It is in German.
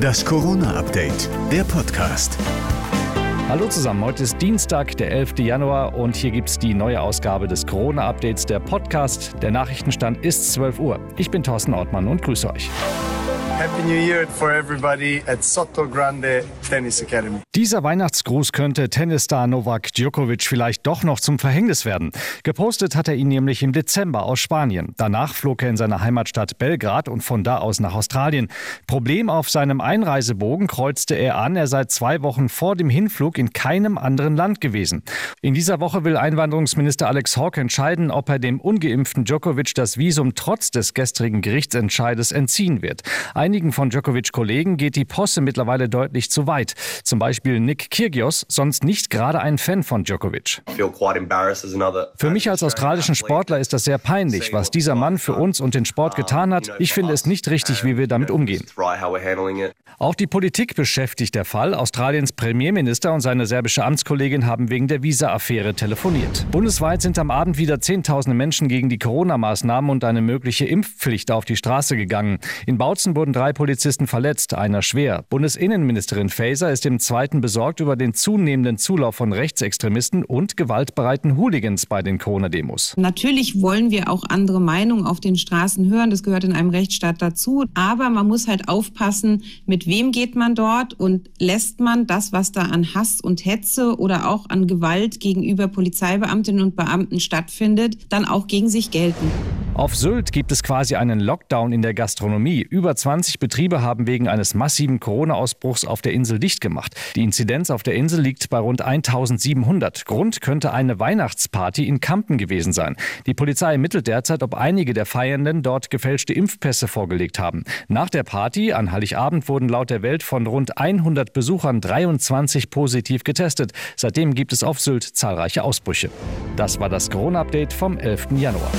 Das Corona-Update, der Podcast. Hallo zusammen, heute ist Dienstag, der 11. Januar und hier gibt es die neue Ausgabe des Corona-Updates, der Podcast. Der Nachrichtenstand ist 12 Uhr. Ich bin Thorsten Ortmann und grüße euch. Happy New Year for everybody at Soto Grande Tennis Academy. Dieser Weihnachtsgruß könnte Tennisstar Novak Djokovic vielleicht doch noch zum Verhängnis werden. Gepostet hat er ihn nämlich im Dezember aus Spanien. Danach flog er in seine Heimatstadt Belgrad und von da aus nach Australien. Problem auf seinem Einreisebogen kreuzte er an, er sei zwei Wochen vor dem Hinflug in keinem anderen Land gewesen. In dieser Woche will Einwanderungsminister Alex Hawke entscheiden, ob er dem ungeimpften Djokovic das Visum trotz des gestrigen Gerichtsentscheides entziehen wird. Einigen von Djokovic Kollegen geht die Posse mittlerweile deutlich zu weit. Zum Beispiel Nick Kyrgios, sonst nicht gerade ein Fan von Djokovic. Für mich als australischen Sportler ist das sehr peinlich, was dieser Mann für uns und den Sport getan hat. Ich finde es nicht richtig, wie wir damit umgehen. Auch die Politik beschäftigt der Fall. Australiens Premierminister und seine serbische Amtskollegin haben wegen der Visa-Affäre telefoniert. Bundesweit sind am Abend wieder Zehntausende Menschen gegen die Corona-Maßnahmen und eine mögliche Impfpflicht auf die Straße gegangen. In Bautzen wurden drei Polizisten verletzt, einer schwer. Bundesinnenministerin Faeser ist im zweiten besorgt über den zunehmenden Zulauf von Rechtsextremisten und gewaltbereiten Hooligans bei den Corona-Demos. Natürlich wollen wir auch andere Meinungen auf den Straßen hören. Das gehört in einem Rechtsstaat dazu. Aber man muss halt aufpassen, mit wem geht man dort und lässt man das, was da an Hass und Hetze oder auch an Gewalt gegenüber Polizeibeamtinnen und Beamten stattfindet, dann auch gegen sich gelten. Auf Sylt gibt es quasi einen Lockdown in der Gastronomie. Über 20 Betriebe haben wegen eines massiven Corona-Ausbruchs auf der Insel dicht gemacht. Die Inzidenz auf der Insel liegt bei rund 1700. Grund könnte eine Weihnachtsparty in Kampen gewesen sein. Die Polizei ermittelt derzeit, ob einige der Feiernden dort gefälschte Impfpässe vorgelegt haben. Nach der Party an Heiligabend wurden laut der Welt von rund 100 Besuchern 23 positiv getestet. Seitdem gibt es auf Sylt zahlreiche Ausbrüche. Das war das Corona-Update vom 11. Januar.